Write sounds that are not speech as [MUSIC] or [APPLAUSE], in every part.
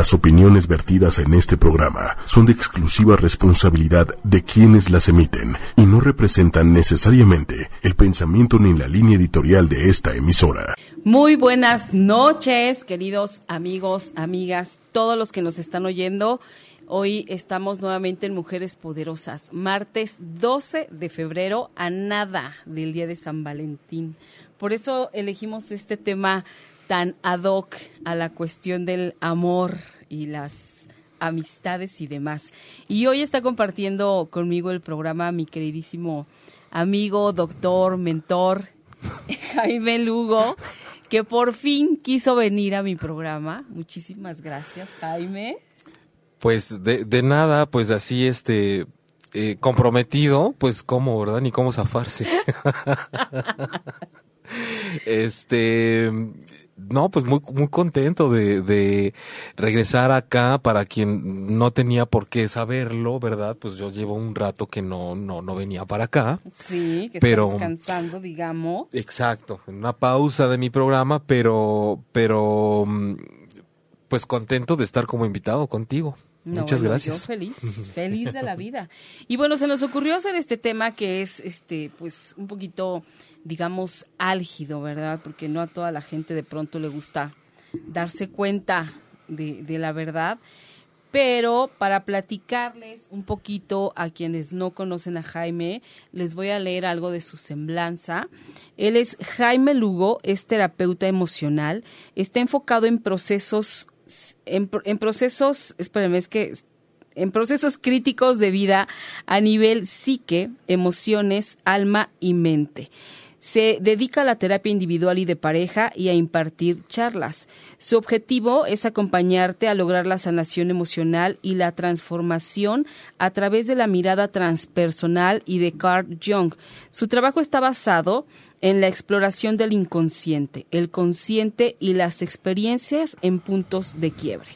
Las opiniones vertidas en este programa son de exclusiva responsabilidad de quienes las emiten y no representan necesariamente el pensamiento ni la línea editorial de esta emisora. Muy buenas noches, queridos amigos, amigas, todos los que nos están oyendo. Hoy estamos nuevamente en Mujeres Poderosas, martes 12 de febrero, a nada del Día de San Valentín. Por eso elegimos este tema tan ad hoc a la cuestión del amor y las amistades y demás. Y hoy está compartiendo conmigo el programa mi queridísimo amigo, doctor, mentor, [LAUGHS] Jaime Lugo, que por fin quiso venir a mi programa. Muchísimas gracias, Jaime. Pues de, de nada, pues así este eh, comprometido, pues cómo, ¿verdad? Ni cómo zafarse. [LAUGHS] este no, pues muy, muy contento de, de, regresar acá para quien no tenía por qué saberlo, ¿verdad? Pues yo llevo un rato que no, no, no venía para acá. Sí, que pero, descansando, digamos. Exacto, en una pausa de mi programa, pero, pero, mm, pues contento de estar como invitado contigo. Muchas gracias. Yo feliz, [LAUGHS] feliz de la vida. Y bueno, se nos ocurrió hacer este tema que es, este, pues, un poquito digamos, álgido, ¿verdad? Porque no a toda la gente de pronto le gusta darse cuenta de, de la verdad. Pero para platicarles un poquito a quienes no conocen a Jaime, les voy a leer algo de su semblanza. Él es Jaime Lugo, es terapeuta emocional, está enfocado en procesos, en, procesos, es que en procesos críticos de vida a nivel psique, emociones, alma y mente. Se dedica a la terapia individual y de pareja y a impartir charlas. Su objetivo es acompañarte a lograr la sanación emocional y la transformación a través de la mirada transpersonal y de Carl Jung. Su trabajo está basado en la exploración del inconsciente, el consciente y las experiencias en puntos de quiebre.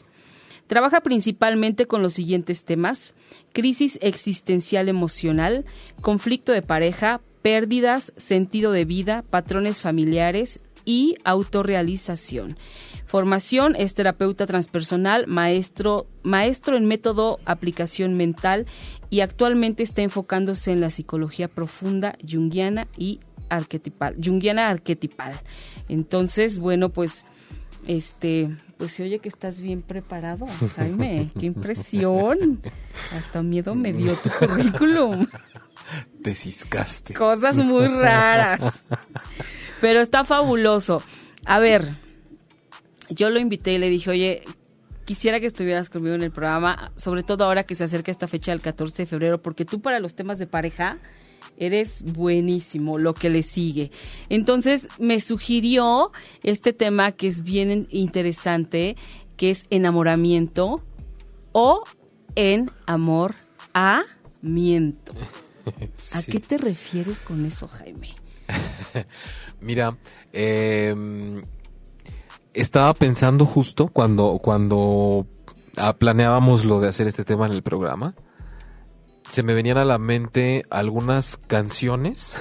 Trabaja principalmente con los siguientes temas, crisis existencial emocional, conflicto de pareja, pérdidas, sentido de vida, patrones familiares y autorrealización. Formación es terapeuta transpersonal, maestro, maestro en método aplicación mental y actualmente está enfocándose en la psicología profunda, junguiana y arquetipal, junguiana arquetipal. Entonces, bueno, pues este, pues se oye que estás bien preparado, Jaime, [LAUGHS] qué impresión. Hasta miedo me dio tu currículum. [LAUGHS] Te ciscaste. Cosas muy raras. Pero está fabuloso. A ver, yo lo invité y le dije, oye, quisiera que estuvieras conmigo en el programa, sobre todo ahora que se acerca esta fecha del 14 de febrero, porque tú para los temas de pareja eres buenísimo, lo que le sigue. Entonces me sugirió este tema que es bien interesante, que es enamoramiento o en amor a miento. [LAUGHS] ¿A qué te refieres con eso, Jaime? [LAUGHS] Mira, em, estaba pensando justo cuando, cuando ah, planeábamos lo de hacer este tema en el programa, se me venían a la mente algunas canciones,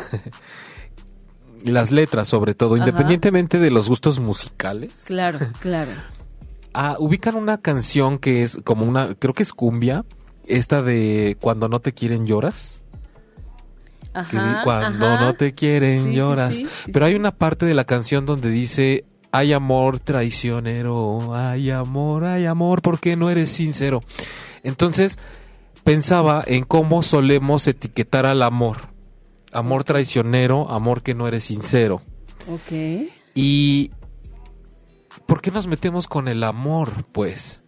[LAUGHS] las letras sobre todo, independientemente de los gustos musicales. Claro, claro. Ah, ubican una canción que es como una, creo que es cumbia, esta de Cuando no te quieren lloras cuando no te quieren lloras. Pero hay una parte de la canción donde dice, hay amor traicionero, hay amor, hay amor, porque no eres sincero. Entonces pensaba en cómo solemos etiquetar al amor. Amor traicionero, amor que no eres sincero. Ok. Y ¿por qué nos metemos con el amor, pues?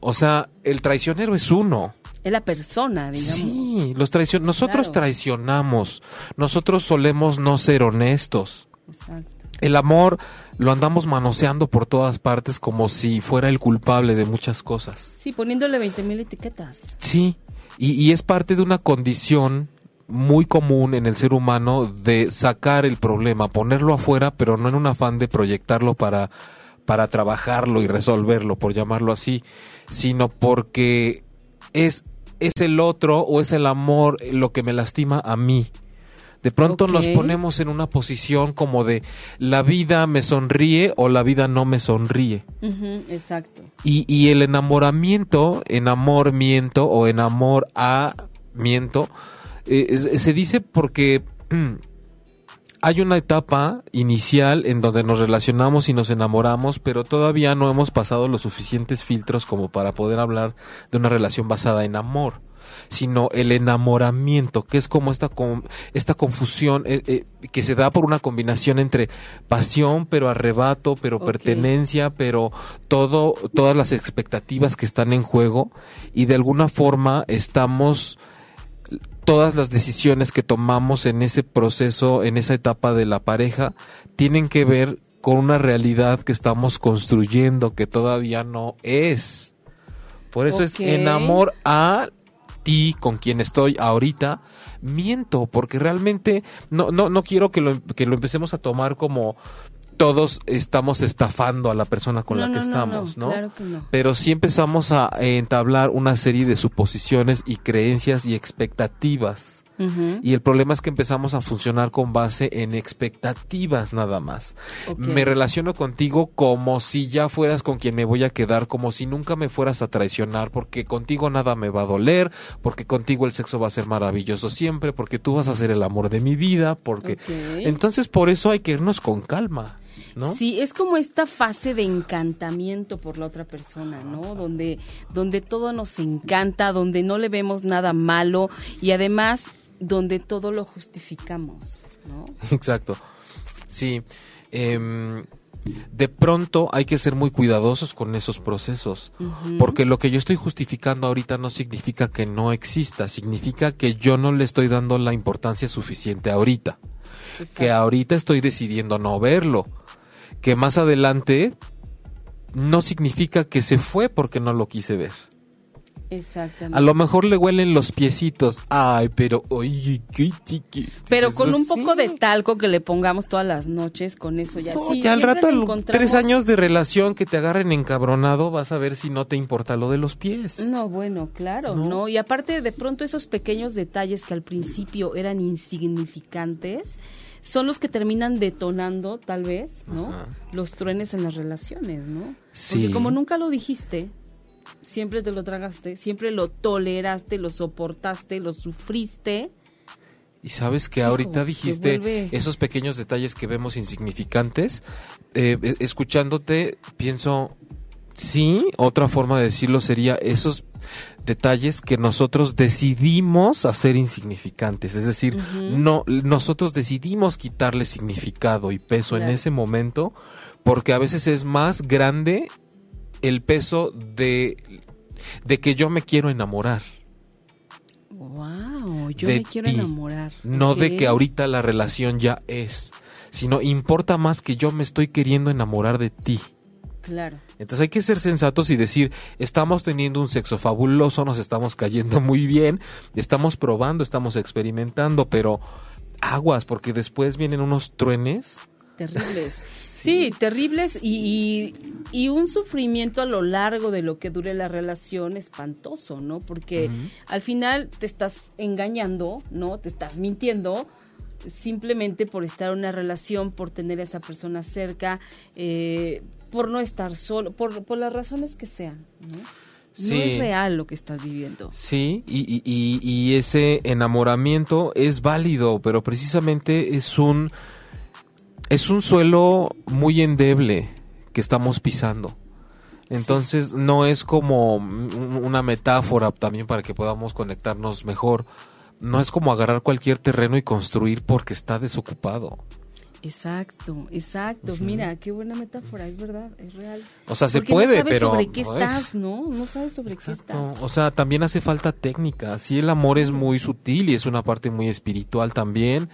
O sea, el traicionero es uno es la persona, digamos. Sí, los traicion nosotros traicionamos, nosotros solemos no ser honestos. Exacto. El amor lo andamos manoseando por todas partes como si fuera el culpable de muchas cosas. Sí, poniéndole 20 mil etiquetas. Sí, y, y es parte de una condición muy común en el ser humano de sacar el problema, ponerlo afuera, pero no en un afán de proyectarlo para, para trabajarlo y resolverlo, por llamarlo así, sino porque es es el otro o es el amor lo que me lastima a mí. De pronto nos ponemos en una posición como de la vida me sonríe o la vida no me sonríe. Exacto. Y, y el enamoramiento, enamoramiento o enamoramiento, eh, es- se dice porque [CLEARS THROAT] hay una etapa inicial en donde nos relacionamos y nos enamoramos, pero todavía no hemos pasado los suficientes filtros como para poder hablar de una relación basada en amor sino el enamoramiento, que es como esta, esta confusión eh, eh, que se da por una combinación entre pasión, pero arrebato, pero pertenencia, pero todo, todas las expectativas que están en juego y de alguna forma estamos todas las decisiones que tomamos en ese proceso, en esa etapa de la pareja, tienen que ver con una realidad que estamos construyendo que todavía no es. Por eso es en amor a ti, con quien estoy ahorita, miento, porque realmente no, no, no quiero que lo, que lo empecemos a tomar como todos estamos estafando a la persona con la que no, estamos, no, claro que no. Pero sí empezamos a entablar una serie de suposiciones y creencias y expectativas. Y el problema es que empezamos a funcionar con base en expectativas nada más. Me relaciono contigo como si ya fueras con quien me voy a quedar, como si nunca me fueras a traicionar, porque contigo nada me va a doler, porque contigo el sexo va a ser maravilloso siempre, porque tú vas a ser el amor de mi vida, porque... Entonces por eso hay que irnos con calma, ¿no? Sí, es como esta fase de encantamiento por la otra persona, ¿no? Donde, donde todo nos encanta, donde no le vemos nada malo y además donde todo lo justificamos, ¿no? [LAUGHS] Exacto. Sí. em, de pronto hay que ser muy cuidadosos con esos procesos. Porque lo que yo estoy justificando ahorita no significa que no exista, significa que yo no le estoy dando la importancia suficiente ahorita. Que ahorita estoy decidiendo no verlo. Que más adelante no significa que se fue porque no lo quise ver. Exactamente. A lo mejor le huelen los piecitos. Ay, pero oye, qué. Pero con un "Pues poco sí". de talco que le pongamos todas las noches, con eso ya No, sí. ya al rato, encontramos- tres años de relación que te agarren encabronado, vas a ver si no te importa lo de los pies. No, bueno, claro, ¿No? ¿no? Y aparte, de pronto, esos pequeños detalles que al principio eran insignificantes son los que terminan detonando, tal vez, ¿no? Ajá. Los truenes en las relaciones, ¿no? Sí. Porque como nunca lo dijiste, siempre te lo tragaste, siempre lo toleraste, lo soportaste, lo sufriste. Y sabes que ahorita dijiste esos pequeños detalles que vemos insignificantes. Eh, eh, escuchándote, pienso, sí, otra forma de decirlo sería esos detalles que nosotros decidimos hacer insignificantes. Es decir, no, nosotros decidimos quitarle significado y peso en ese momento, porque a veces es más grande el peso de, de que yo me quiero enamorar. Wow, yo De me quiero ti, enamorar. No de que ahorita la relación ya es, sino importa más que yo me estoy queriendo enamorar de ti. Claro. Entonces hay que ser sensatos y decir, estamos teniendo un sexo fabuloso, nos estamos cayendo muy bien, estamos probando, estamos experimentando, pero aguas, porque después vienen unos truenes. Terribles. [LAUGHS] Sí, terribles y, y, y un sufrimiento a lo largo de lo que dure la relación espantoso, ¿no? Porque al final te estás engañando, ¿no? Te estás mintiendo simplemente por estar en una relación, por tener a esa persona cerca, eh, por no estar solo, por, por las razones que sean, ¿no? Sí. No es real lo que estás viviendo. Sí, y, y- y- y ese enamoramiento es válido, pero precisamente es un es un suelo muy endeble que estamos pisando. Entonces no es como un- una metáfora también para que podamos conectarnos mejor. No es como agarrar cualquier terreno y construir porque está desocupado. Exacto, exacto. Mira, qué buena metáfora, es verdad, es real. O sea, se puede, no sabes pero sobre qué estás, ¿no? No sabes sobre Exacto. qué estás. O sea, también hace falta técnica. Sí, el amor es muy sutil y es una parte muy espiritual también,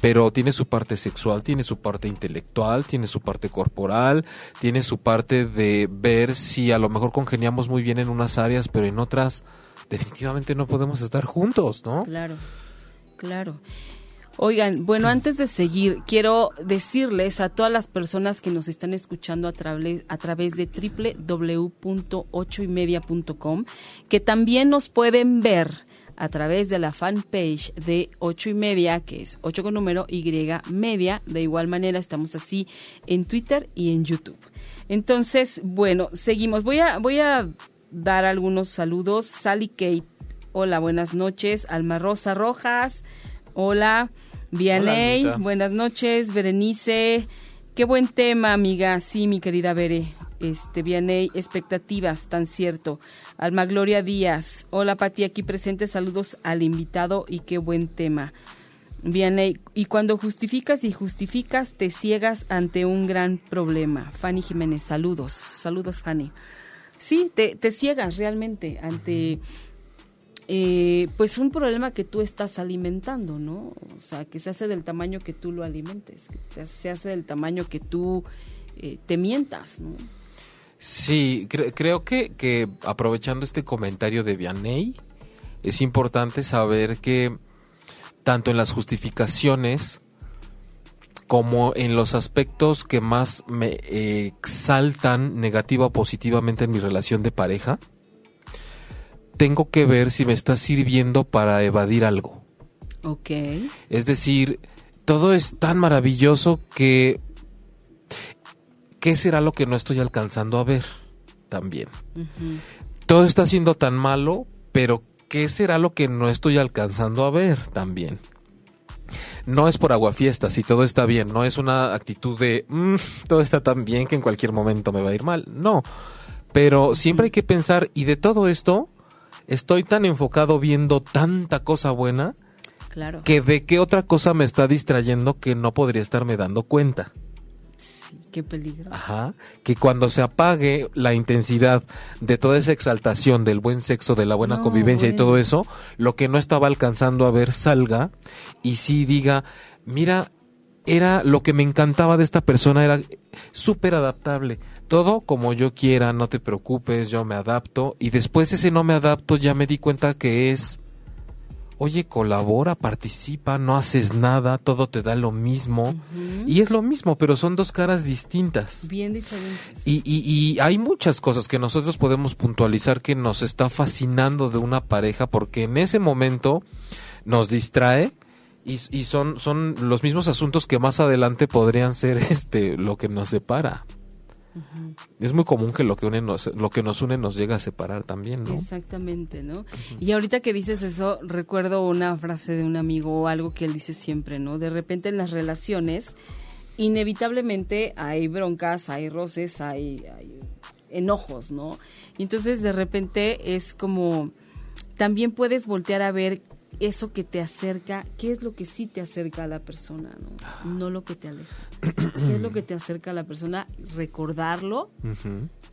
pero tiene su parte sexual, tiene su parte intelectual, tiene su parte corporal, tiene su parte de ver si a lo mejor congeniamos muy bien en unas áreas, pero en otras definitivamente no podemos estar juntos, ¿no? Claro, claro. Oigan, bueno, antes de seguir, quiero decirles a todas las personas que nos están escuchando a, través a través de www.ochoymedia.com que también nos pueden ver a través de la fanpage de ocho y media, que es 8 con número Y media. De igual manera estamos así en Twitter y en YouTube. Entonces, bueno, seguimos. Voy a, voy a dar algunos saludos. Sally Kate, hola, buenas noches. Alma Rosa Rojas, hola. Vianey, buenas noches. Berenice, qué buen tema, amiga. Sí, mi querida Bere. Este, Vianey, expectativas, tan cierto. Alma Gloria Díaz, hola Pati, aquí presente, saludos al invitado y qué buen tema. Vianey, y cuando justificas y justificas, te ciegas ante un gran problema. Fanny Jiménez, saludos, saludos Fanny. Sí, te, te ciegas realmente ante eh, pues un problema que tú estás alimentando, ¿no? O sea, que se hace del tamaño que tú lo alimentes, que se hace del tamaño que tú eh, te mientas, ¿no? Sí, creo que, que aprovechando este comentario de Vianney, es importante saber que tanto en las justificaciones como en los aspectos que más me exaltan negativa o positivamente en mi relación de pareja, tengo que ver si me está sirviendo para evadir algo. Ok. Es decir, todo es tan maravilloso que... ¿Qué será lo que no estoy alcanzando a ver también? Todo está siendo tan malo, pero ¿qué será lo que no estoy alcanzando a ver también? No es por aguafiestas y todo está bien, no es una actitud de mm, todo está tan bien que en cualquier momento me va a ir mal, no. Pero siempre hay que pensar, y de todo esto, estoy tan enfocado viendo tanta cosa buena claro. que de qué otra cosa me está distrayendo que no podría estarme dando cuenta. Sí, qué peligro. Ajá, que cuando se apague la intensidad de toda esa exaltación del buen sexo, de la buena convivencia y todo eso, lo que no estaba alcanzando a ver salga y sí diga, mira, era lo que me encantaba de esta persona, era súper adaptable todo como yo quiera, no te preocupes, yo me adapto. Y después ese no me adapto ya me di cuenta que es, oye, colabora, participa, no haces nada, todo te da lo mismo. Y es lo mismo, pero son dos caras distintas. Bien diferentes. Y, y, y hay muchas cosas que nosotros podemos puntualizar que nos está fascinando de una pareja porque en ese momento nos distrae. Y, y son, son los mismos asuntos que más adelante podrían ser [LAUGHS] este lo que nos separa. Es muy común que lo que, une nos, lo que nos une nos llega a separar también, ¿no? Exactamente, ¿no? Y ahorita que dices eso, recuerdo una frase de un amigo o algo que él dice siempre, ¿no? De repente en las relaciones, inevitablemente hay broncas, hay roces, hay, hay enojos, ¿no? Y entonces de repente es como, también puedes voltear a ver eso que te acerca, qué es lo que sí te acerca a la persona, no, no lo que te aleja. ¿Qué es lo que te acerca a la persona? Recordarlo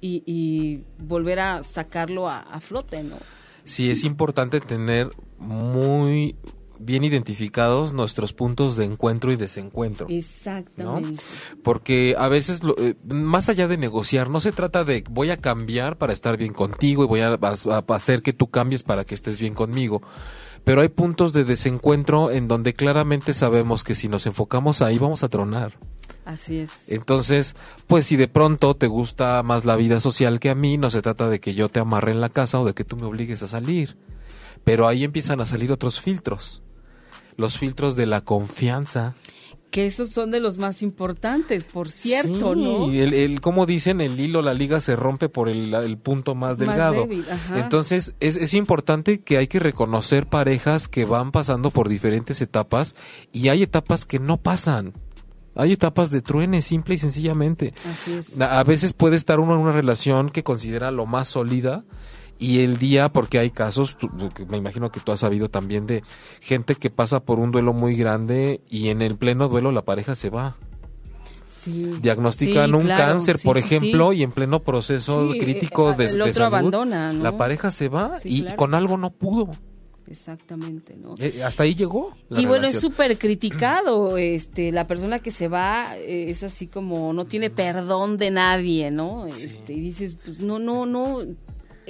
y, volver a sacarlo a, flote, ¿no? Sí, es importante tener muy bien identificados nuestros puntos de encuentro y desencuentro. Exactamente. Porque a veces, eh, más allá de negociar, no se trata de voy a cambiar para estar bien contigo y voy a hacer que tú cambies para que estés bien conmigo pero hay puntos de desencuentro en donde claramente sabemos que si nos enfocamos ahí vamos a tronar. Así es. Entonces, pues si de pronto te gusta más la vida social que a mí, no se trata de que yo te amarre en la casa o de que tú me obligues a salir. Pero ahí empiezan a salir otros filtros. Los filtros de la confianza, que esos son de los más importantes, por cierto, sí, ¿no? El, el, como dicen, el hilo, la liga se rompe por el, punto más delgado. Entonces, es, es importante que hay que reconocer parejas que van pasando por diferentes etapas y hay etapas que no pasan. Hay etapas de truene, simple y sencillamente. Así es. A veces puede estar uno en una relación que considera lo más sólida y el día, porque hay casos, me imagino que tú has sabido también de gente que pasa por un duelo muy grande y en el pleno duelo la pareja se va. Sí. Diagnostican un cáncer, por ejemplo, y en pleno proceso crítico de, el otro abandona, la pareja se va y con algo no pudo. Exactamente, ¿no? Eh, hasta ahí llegó. y bueno, es súper criticado, [CLEARS THROAT] este, la persona que se va eh, es así como no tiene perdón de nadie, ¿no? Este, y dices, pues no, no, no,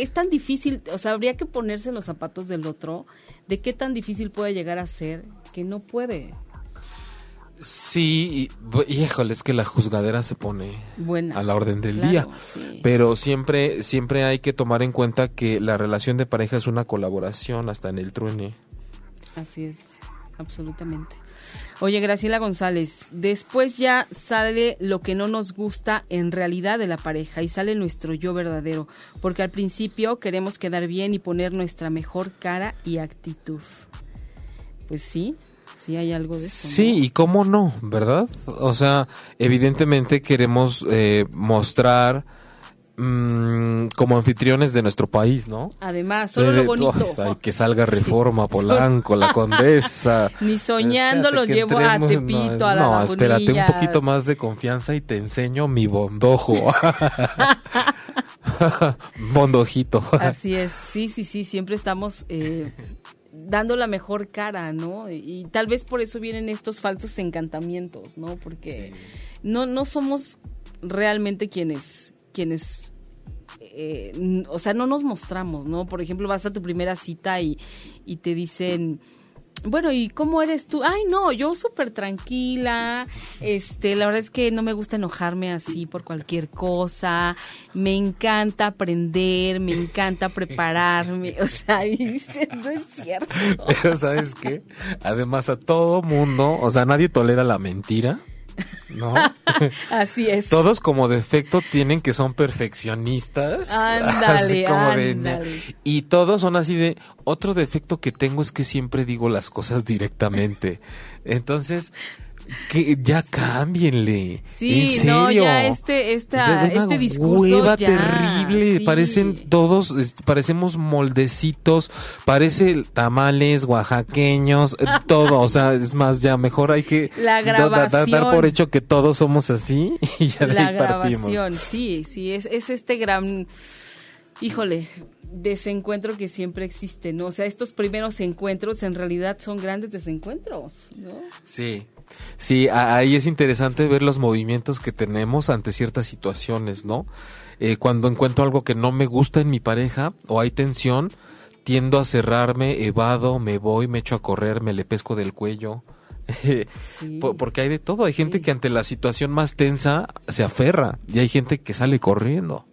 es tan difícil, o sea, habría que ponerse en los zapatos del otro, de qué tan difícil puede llegar a ser que no puede. Sí, y, híjole, es que la juzgadera se pone Buena. a la orden del Claro, día. sí. Pero siempre, siempre hay que tomar en cuenta que la relación de pareja es una colaboración hasta en el truene. Así es, absolutamente. Oye, Graciela González, después ya sale lo que no nos gusta en realidad de la pareja y sale nuestro yo verdadero, porque al principio queremos quedar bien y poner nuestra mejor cara y actitud. Pues sí, sí hay algo de eso. ¿no? Sí, y cómo no, ¿verdad? O sea, evidentemente queremos eh, mostrar mm, como anfitriones de nuestro país, ¿no? Además, solo lo Eh, bonito. oh, ay, que salga [LAUGHS] Reforma, [LAUGHS] Polanco, La Condesa. [LAUGHS] Ni soñando lo Espérate que llevo a Tepito, no, a la No, espérate un poquito más de confianza y te enseño mi bondojo. Bondojito. Así es, sí, sí, sí, siempre estamos eh, dando la mejor cara, ¿no? Y, tal vez por eso vienen estos falsos encantamientos, ¿no? Porque no, no somos realmente quienes, quienes, eh, o sea, no nos mostramos, ¿no? Por ejemplo, vas a tu primera cita y, y te dicen... Bueno, ¿y cómo eres tú? Ay, no, yo súper tranquila. Este, la verdad es que no me gusta enojarme así por cualquier cosa. Me encanta aprender, me encanta prepararme. [LAUGHS] O sea, y dices, no es cierto. [LAUGHS] Pero ¿sabes qué? Además a todo mundo, o sea, nadie tolera la mentira, ¿no? [LAUGHS] Así es. Todos como defecto tienen que son perfeccionistas. [LAUGHS] Ándale, así como de- ándale. y todos son así de, otro defecto que tengo es que siempre digo las cosas directamente. Entonces, que ya cámbienle. Sí, en no, ya este, esta, una este discurso hueva ya, terrible, sí. parecen todos, parecemos moldecitos, parece tamales oaxaqueños, eh, [LAUGHS] todo, o sea, es más, ya mejor hay que La da- da- dar por hecho que todos somos así [LAUGHS] y ya de la ahí partimos. grabación, sí, sí, es, es este gran, híjole, desencuentro que siempre existe, ¿no? O sea, estos primeros encuentros en realidad son grandes desencuentros, ¿no? Sí. Sí, ahí es interesante ver los movimientos que tenemos ante ciertas situaciones, ¿no? Eh, cuando encuentro algo que no me gusta en mi pareja o hay tensión, tiendo a cerrarme, evado, me voy, me echo a correr, me le pesco del cuello. [LAUGHS] Sí. Porque hay de todo. Hay gente Sí. que ante la situación más tensa se aferra y hay gente que sale corriendo.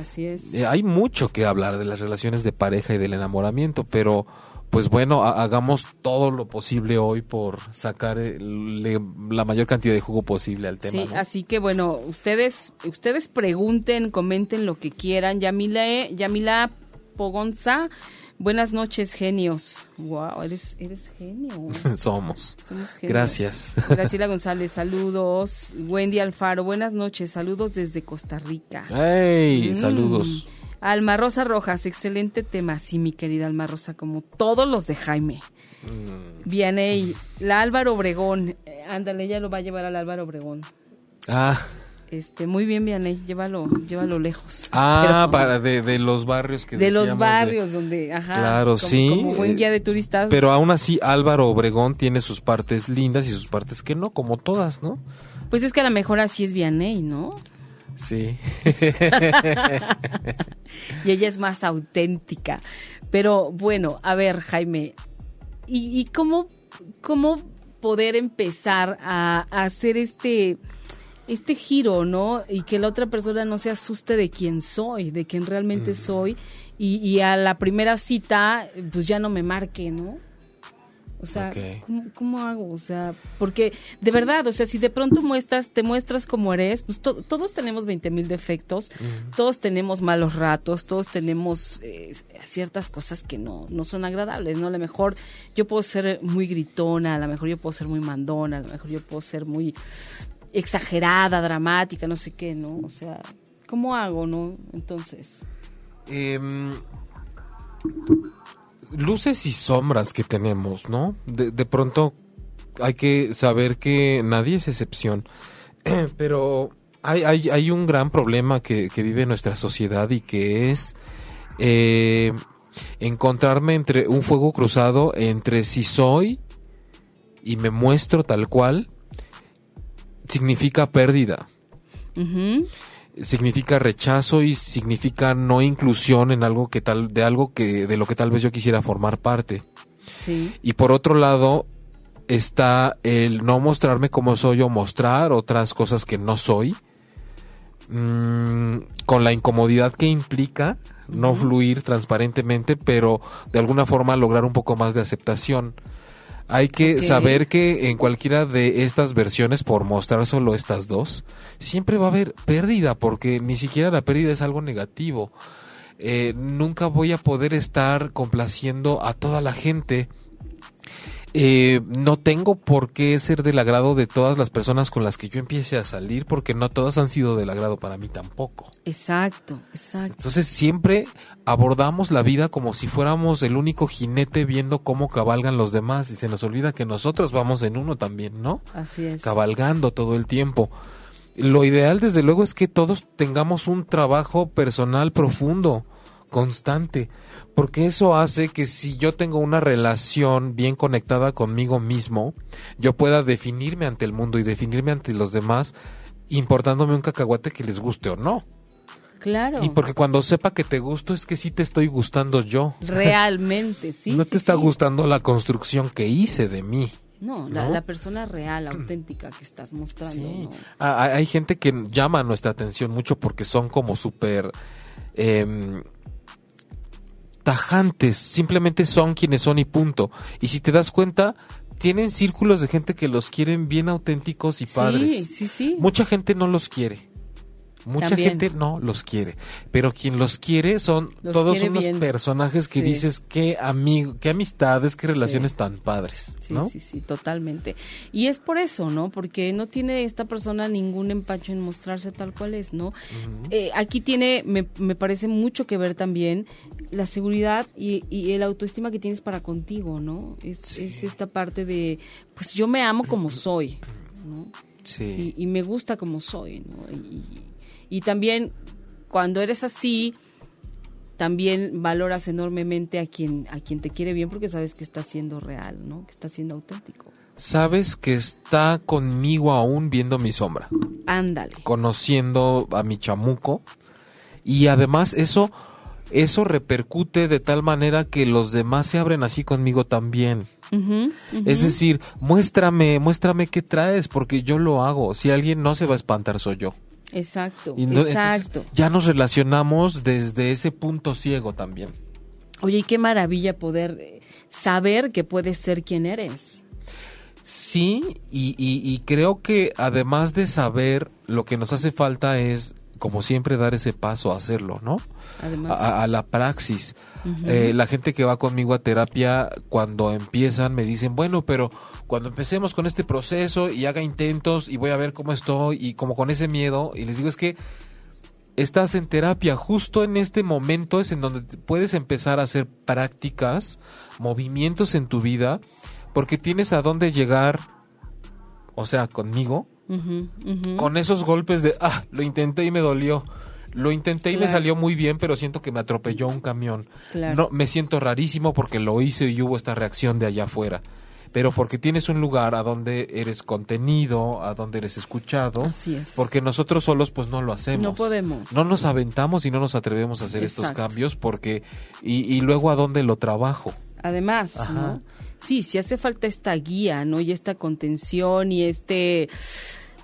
Así es. Eh, hay mucho que hablar de las relaciones de pareja y del enamoramiento, pero pues bueno, ha- hagamos todo lo posible hoy por sacar eh, la mayor cantidad de jugo posible al tema. Sí, ¿no? así que bueno, ustedes, ustedes pregunten, comenten lo que quieran. Yamila, E- Yamila Pogonza, buenas noches, genios. Wow, eres, eres genio. [LAUGHS] Somos. Somos genios. Gracias. Graciela González, saludos. Wendy Alfaro, buenas noches, saludos desde Costa Rica. ¡Ey! Mm. Saludos. Alma Rosa Rojas, excelente tema, sí, mi querida Alma Rosa, como todos los de Jaime. Mm. Vianey, la Álvaro Obregón, eh, ándale, ella lo va a llevar al Álvaro Obregón. Ah, Este, muy bien, Vianey, llévalo, llévalo lejos. [LAUGHS] ah Pero- para de, de los barrios que de los barrios donde, ajá, Claro, como, sí. como buen guía de turistas. Pero aún así, Álvaro Obregón tiene sus partes lindas y sus partes que no, como todas, ¿no? pues es que a lo mejor así es Vianey, ¿no? Sí. [LAUGHS] y ella es más auténtica. Pero bueno, a ver, Jaime, ¿y, y cómo, cómo poder empezar a, a hacer este, este giro, ¿no? Y que la otra persona no se asuste de quién soy, de quién realmente soy, y, y a la primera cita, pues ya no me marque, ¿no? O sea. ¿cómo, cómo hago? O sea, porque de verdad, o sea, si de pronto muestras, te muestras como eres, pues to- todos tenemos 20 mil defectos, todos tenemos malos ratos, todos tenemos eh, ciertas cosas que no, no son agradables, ¿no? A lo mejor yo puedo ser muy gritona, a lo mejor yo puedo ser muy mandona, a lo mejor yo puedo ser muy exagerada, dramática, no sé qué, ¿no? O sea, ¿cómo hago, no? Entonces, Em, luces y sombras que tenemos, ¿no? De, de pronto hay que saber que nadie es excepción, [CLEARS THROAT] pero hay, hay, hay un gran problema que, que vive nuestra sociedad y que es eh, encontrarme entre un fuego cruzado entre si soy y me muestro tal cual significa pérdida significa rechazo y significa no inclusión en algo que tal de algo que de lo que tal vez yo quisiera formar parte. Sí, y por otro lado está el no mostrarme como soy o mostrar otras cosas que no soy, mm, con la incomodidad que implica no fluir transparentemente, pero de alguna forma lograr un poco más de aceptación. Hay que saber que en cualquiera de estas versiones, por mostrar solo estas dos, siempre va a haber pérdida, porque ni siquiera la pérdida es algo negativo. Eh, nunca voy a poder estar complaciendo a toda la gente. Eh, no tengo por qué ser del agrado de todas las personas con las que yo empiece a salir, porque no todas han sido del agrado para mí tampoco. Exacto, exacto. Entonces siempre abordamos la vida como si fuéramos el único jinete viendo cómo cabalgan los demás y se nos olvida que nosotros vamos en uno también, ¿no? Así es. Cabalgando todo el tiempo. Lo ideal desde luego es que todos tengamos un trabajo personal profundo, constante, porque eso hace que si yo tengo una relación bien conectada conmigo mismo, yo pueda definirme ante el mundo y definirme ante los demás importándome un cacahuate que les guste o no. Claro. Y porque cuando sepa que te gusto es que sí te estoy gustando yo. [LAUGHS] Realmente, sí. no sí, te está sí. gustando la construcción que hice de mí. No, la, ¿no? la persona real, auténtica que estás mostrando. ¿no? Ah, Hay, hay gente que llama nuestra atención mucho porque son como súper em, tajantes, simplemente son quienes son y punto. Y si te das cuenta, tienen círculos de gente que los quieren bien auténticos y padres. Sí, sí, sí. Mucha gente no los quiere. Mucha También. gente no los quiere, pero quien los quiere son Los todos quiere unos bien. personajes que Sí. dices qué amigo, qué amistades, qué relaciones tan padres, Sí, ¿no? sí, sí, totalmente. Y es por eso, ¿no? Porque no tiene esta persona ningún empacho en mostrarse tal cual es, ¿no? Eh, aquí tiene, me, me parece mucho que ver también la seguridad y, y el autoestima que tienes para contigo, ¿no? Es, es esta parte de, pues yo me amo como soy, ¿no? Sí. y, y me gusta como soy, ¿no? Y, y también cuando eres así, también valoras enormemente a quien, a quien te quiere bien porque sabes que está siendo real, ¿no? Que está siendo auténtico. Sabes que está conmigo aún viendo mi sombra, Ándale. conociendo a mi chamuco y además eso eso repercute de tal manera que los demás se abren así conmigo también. Es decir, muéstrame, muéstrame qué traes porque yo lo hago. Si alguien no se va a espantar soy yo. Exacto, Y no- exacto. ya nos relacionamos desde ese punto ciego también. Oye, y qué maravilla poder eh, saber que puedes ser quien eres. Sí, y, y- y creo que además de saber, lo que nos hace falta es, como siempre, dar ese paso a hacerlo, ¿no? Además, A, a la praxis. Eh, la gente que va conmigo a terapia, cuando empiezan, me dicen, bueno, pero cuando empecemos con este proceso y haga intentos y voy a ver cómo estoy y como con ese miedo, y les digo, es que estás en terapia, justo en este momento es en donde puedes empezar a hacer prácticas, movimientos en tu vida, porque tienes a dónde llegar, o sea, conmigo, con esos golpes de, ah, lo intenté y me dolió. Lo intenté y me salió muy bien, pero siento que me atropelló un camión. Claro. No, me siento rarísimo porque lo hice y hubo esta reacción de allá afuera. Pero porque tienes un lugar a donde eres contenido, a donde eres escuchado. Así es. Porque nosotros solos pues no lo hacemos. No podemos. No nos aventamos y no nos atrevemos a hacer estos cambios porque... Y, y luego a dónde lo trabajo. Además, Ajá. ¿no? Sí, si hace falta esta guía, ¿no? Y esta contención y este...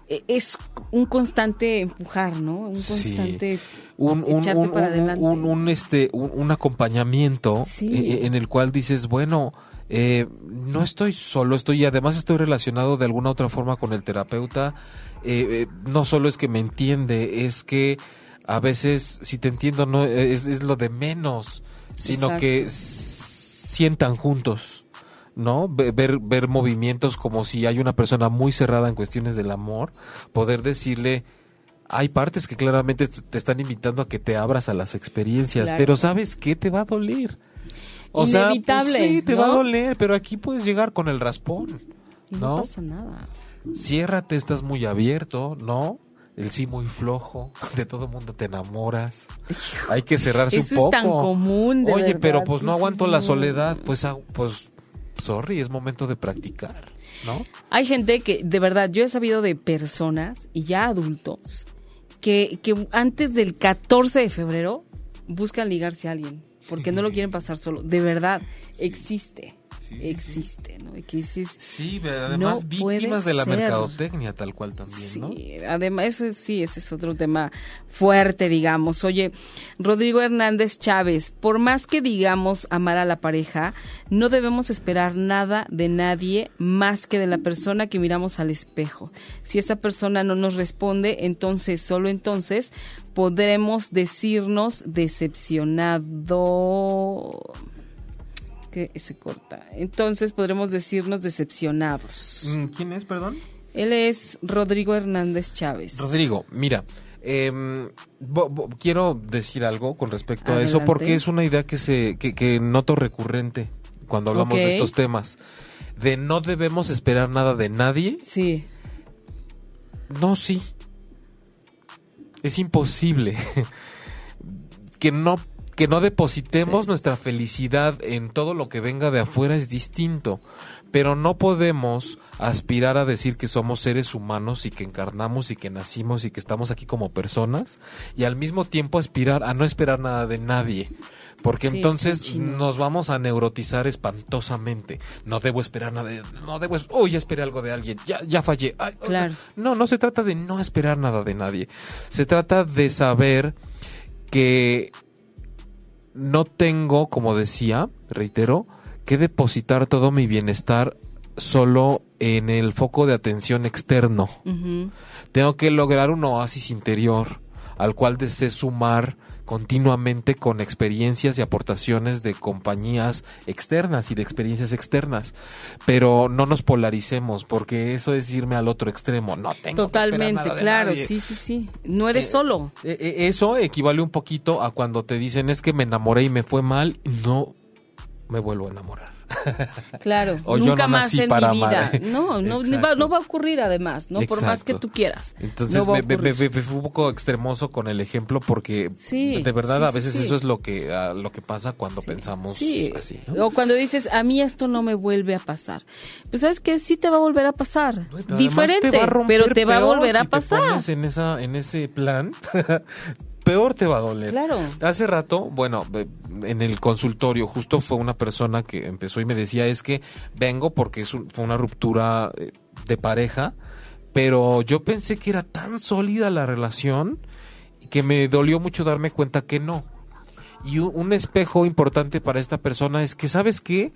e- Es un constante empujar, ¿no? Un Sí. constante un, un, echarte un- para adelante. un- este, un, acompañamiento Sí. eh, en el cual dices, bueno, eh, no estoy solo, estoy y además estoy relacionado de alguna otra forma con el terapeuta. Eh, eh, no solo es que me entiende, es que a veces, si te entiendo, no es, es lo de menos, sino Exacto. que sientan juntos. ¿No? Ve- Ver, ver movimientos como si hay una persona muy cerrada en cuestiones del amor, poder decirle, hay partes que claramente te están invitando a que te abras a las experiencias, Claro. pero ¿sabes qué? Te va a doler. Inevitable, sea, pues sí, te va a doler, pero aquí puedes llegar con el raspón, y no ¿no? pasa nada. Ciérrate, estás muy abierto, ¿no? El sí muy flojo, [LAUGHS] de todo mundo te enamoras. Hay que cerrarse Eso un poco. es tan común, de Oye, verdad, pero pues no aguanto la soledad, pues ah, pues sorry, es momento de practicar, ¿no? Hay gente que, de verdad, yo he sabido de personas, y ya adultos, que, que antes del 14 de febrero buscan ligarse a alguien, porque no lo quieren pasar solo. De verdad, existe. Existe, ¿no? Y que dices, sí, además víctimas de la mercadotecnia tal cual también, sí, además sí, ese es otro tema fuerte, digamos. Oye, Rodrigo Hernández Chávez, por más que digamos amar a la pareja, no debemos esperar nada de nadie más que de la persona que miramos al espejo. Si esa persona no nos responde, entonces, solo entonces, podremos decirnos decepcionado que se corta. Entonces podremos decirnos decepcionados. Mm, ¿Quién es, perdón? Él es Rodrigo Hernández Chávez. Rodrigo, mira, em, quiero decir algo con respecto a eso porque es una idea que se que, noto recurrente cuando hablamos de estos temas. De no debemos esperar nada de nadie. Sí. No, sí. Es imposible [LAUGHS] que no que no depositemos nuestra felicidad en todo lo que venga de afuera es distinto, pero no podemos aspirar a decir que somos seres humanos y que encarnamos y que nacimos y que estamos aquí como personas y al mismo tiempo aspirar a no esperar nada de nadie. Porque entonces nos vamos a neurotizar espantosamente. No debo esperar nada de, no debo, oh, ya esperé algo de alguien, ya, ya fallé. Oh, no, no se trata de no esperar nada de nadie. Se trata de saber que no tengo, como decía, reitero, que depositar todo mi bienestar solo en el foco de atención externo. Tengo que lograr un oasis interior al cual deseo sumar continuamente con experiencias y aportaciones de compañías externas y de experiencias externas. Pero no nos polaricemos porque eso es irme al otro extremo. No tengo Totalmente, que claro, sí, sí, sí. No eres eh, solo. Eh, eh, eso equivale un poquito a cuando te dicen es que me enamoré y me fue mal, no me vuelvo a enamorar. [LAUGHS] Claro, nunca más en mi vida. No, no, no, va, a ocurrir además, ¿no? Por más que tú quieras. Entonces me, fue un poco extremoso con el ejemplo porque de verdad a veces eso es lo que, lo que pasa cuando pensamos así. O cuando dices, a mí esto no me vuelve a pasar. Pues sabes que sí te va a volver a pasar. Diferente, pero te va a volver a pasar. en, esa, en ese plan, [LAUGHS] peor te va a doler. Claro. Hace rato, bueno, en el consultorio justo fue una persona que empezó y me decía es que vengo porque fue una ruptura eh, de pareja, pero yo pensé que era tan sólida la relación que me dolió mucho darme cuenta que no. Y un, espejo importante para esta persona es que, ¿sabes qué?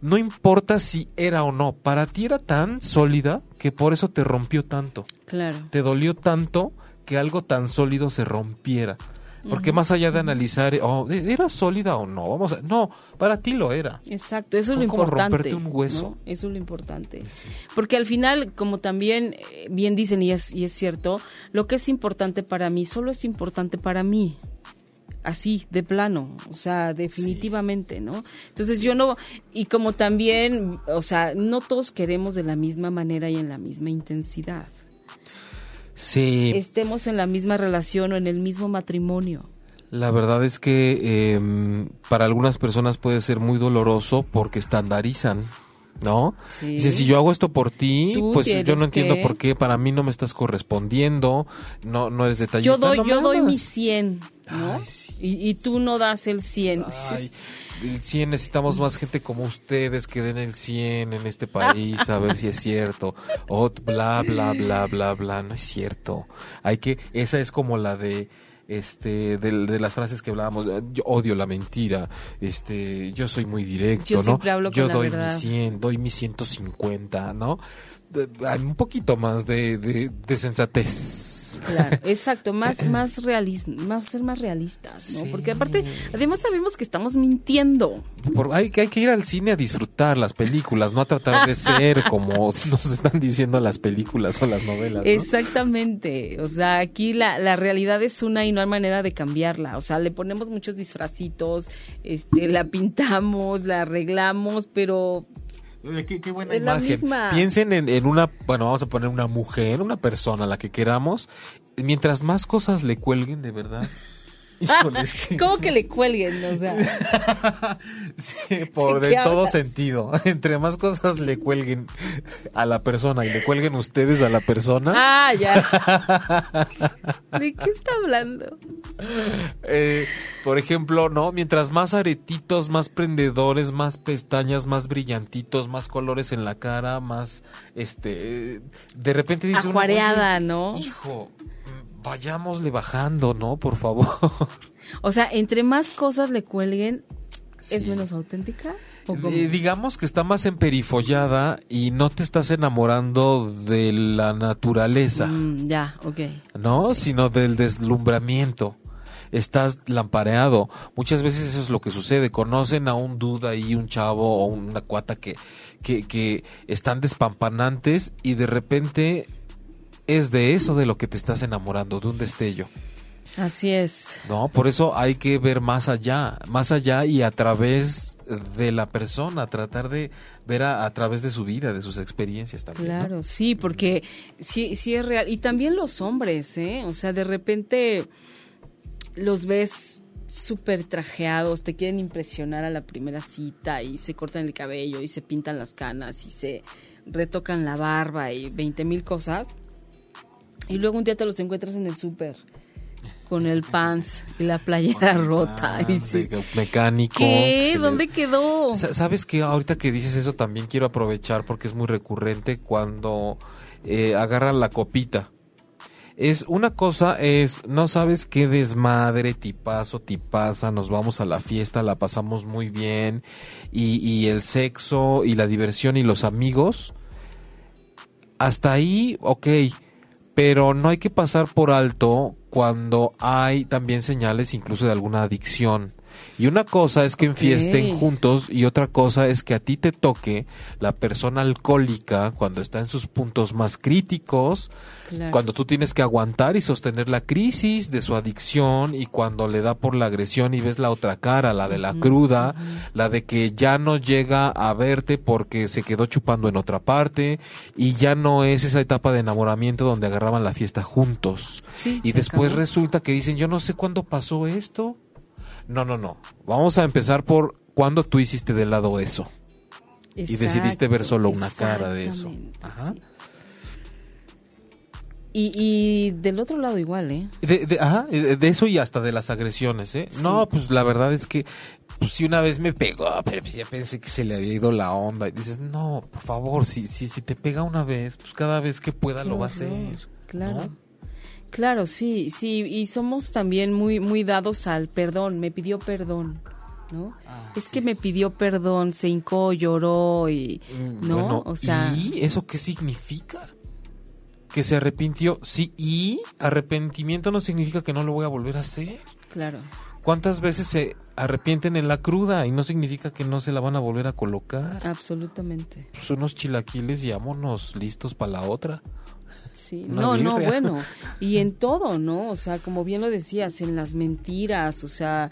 No importa si era o no, para ti era tan sólida que por eso te rompió tanto. Claro. Te dolió tanto que algo tan sólido se rompiera. Porque más allá de analizar, oh, ¿era sólida o no? Vamos a, no, para ti lo era. Exacto, eso es lo importante. romperte un hueso. Eso es lo importante. Porque al final, como también eh, bien dicen, y es, y es cierto, lo que es importante para mí solo es importante para mí así, de plano, o sea, definitivamente, ¿no? Entonces yo no, y como también, o sea, no todos queremos de la misma manera y en la misma intensidad estemos en la misma relación o en el mismo matrimonio. La verdad es que em, para algunas personas puede ser muy doloroso porque estandarizan. ¿no? Dice, si yo hago esto por ti, pues yo no entiendo por qué para mí no me estás correspondiendo, no no eres detallista. Yo doy, yo doy mi 100, ¿no? y, y, tú no das el 100 el 100 necesitamos más gente como ustedes que den el 100 en este país, a ver si es cierto. O bla, bla, bla, bla, bla, no es cierto. Hay que, esa es como la de, este de, las frases que hablábamos yo odio la mentira este yo soy muy directo yo hablo yo doy mi 100 doy mi 150 no hay un poquito más de, de, sensatez. Claro, [LAUGHS] exacto, más, más realismo, más ser más realistas, ¿no? Porque aparte, además sabemos que estamos mintiendo. Por, hay, hay que ir al cine a disfrutar las películas, no a tratar de ser [LAUGHS] como [LAUGHS] nos están diciendo las películas o las novelas. Exactamente, o sea, aquí la, la realidad es una y no hay manera de cambiarla, o sea, le ponemos muchos disfracitos, este, la pintamos, la arreglamos, pero Qué, buena imagen. Piensen en, una, bueno, vamos a poner una mujer, una persona, la que queramos. Mientras más cosas le cuelguen, de verdad, [LAUGHS] Híjole, es [LAUGHS] que- ¿Cómo que le cuelguen? O sea, [LAUGHS] Sí, por ¿De todo hablas? sentido. [LAUGHS] Entre más cosas le cuelguen a la persona y le cuelguen ustedes a la persona, ah, ya. ¿De qué está hablando? eh, por ejemplo, ¿no? Mientras más aretitos, más prendedores, más pestañas, más brillantitos, más colores en la cara, más, este, de repente dice uno, Ajuareada, "Oye, ¿no? Hijo, vayámosle bajando, ¿no? Por favor. [LAUGHS] O sea, entre más cosas le cuelguen, ¿es menos auténtica? Eh, digamos que está más emperifollada y no te estás enamorando de la naturaleza. Mm, ya, ok. ¿no? Sino del deslumbramiento. Estás lampareado. Muchas veces eso es lo que sucede. Conocen a un duda y un chavo o una cuata que, que, que están despampanantes y de repente es de eso de lo que te estás enamorando, de un destello. Así es. ¿No? Por eso hay que ver más allá, más allá y a través de la persona, tratar de ver a, a través de su vida, de sus experiencias también. ¿no? Claro, sí, porque sí, sí es real. Y también los hombres, ¿eh? O sea, de repente los ves súper trajeados, te quieren impresionar a la primera cita y se cortan el cabello y se pintan las canas y se retocan la barba y 20 mil cosas. Y luego un día te los encuentras en el súper con el pants y la playera rota. Ah, y de mecánico. ¿Qué? le- ¿Dónde quedó? Sa- ¿Sabes que Ahorita que dices eso también quiero aprovechar porque es muy recurrente cuando eh, agarran la copita. Es una cosa es, no sabes qué desmadre, tipazo, tipaza, nos vamos a la fiesta, la pasamos muy bien y, y el sexo y la diversión y los amigos. Hasta ahí, ok, pero no hay que pasar por alto cuando hay también señales incluso de alguna adicción. Y una cosa es que Ok. enfiesten juntos y otra cosa es que a ti te toque la persona alcohólica cuando está en sus puntos más críticos, Claro. cuando tú tienes que aguantar y sostener la crisis de su adicción y cuando le da por la agresión y ves la otra cara, la de la cruda, la de que ya no llega a verte porque se quedó chupando en otra parte y ya no es esa etapa de enamoramiento donde agarraban la fiesta juntos. Sí, y después acabó. resulta que dicen, yo no sé cuándo pasó esto. No, no, no. Vamos a empezar por cuándo tú hiciste de lado eso. y decidiste ver solo una cara de eso. Ajá. sí. Y, y del otro lado igual, ¿eh? De, de- ajá, de eso y hasta de las agresiones, ¿eh? No, pues la verdad es que, pues si una vez me pegó, pero pues ya pensé que se le había ido la onda. Y dices, no, por favor, si, si, si te pega una vez, pues cada vez que pueda Qué lo va a hacer. Claro. ¿no? Claro, sí, sí, y somos también muy muy dados al perdón, me pidió perdón, ¿no? Ah, es que me pidió perdón, se hincó, lloró y Mm, no, bueno, o sea, ¿y eso qué significa? Que se arrepintió, sí, y arrepentimiento no significa que no lo voy a volver a hacer. claro. ¿Cuántas veces se arrepienten en la cruda y no significa que no se la van a volver a colocar? Absolutamente. Pues unos chilaquiles y vámonos listos para la otra. Sí, Una no, no, bueno, [LAUGHS] y en todo, ¿no? O sea, como bien lo decías, en las mentiras, o sea,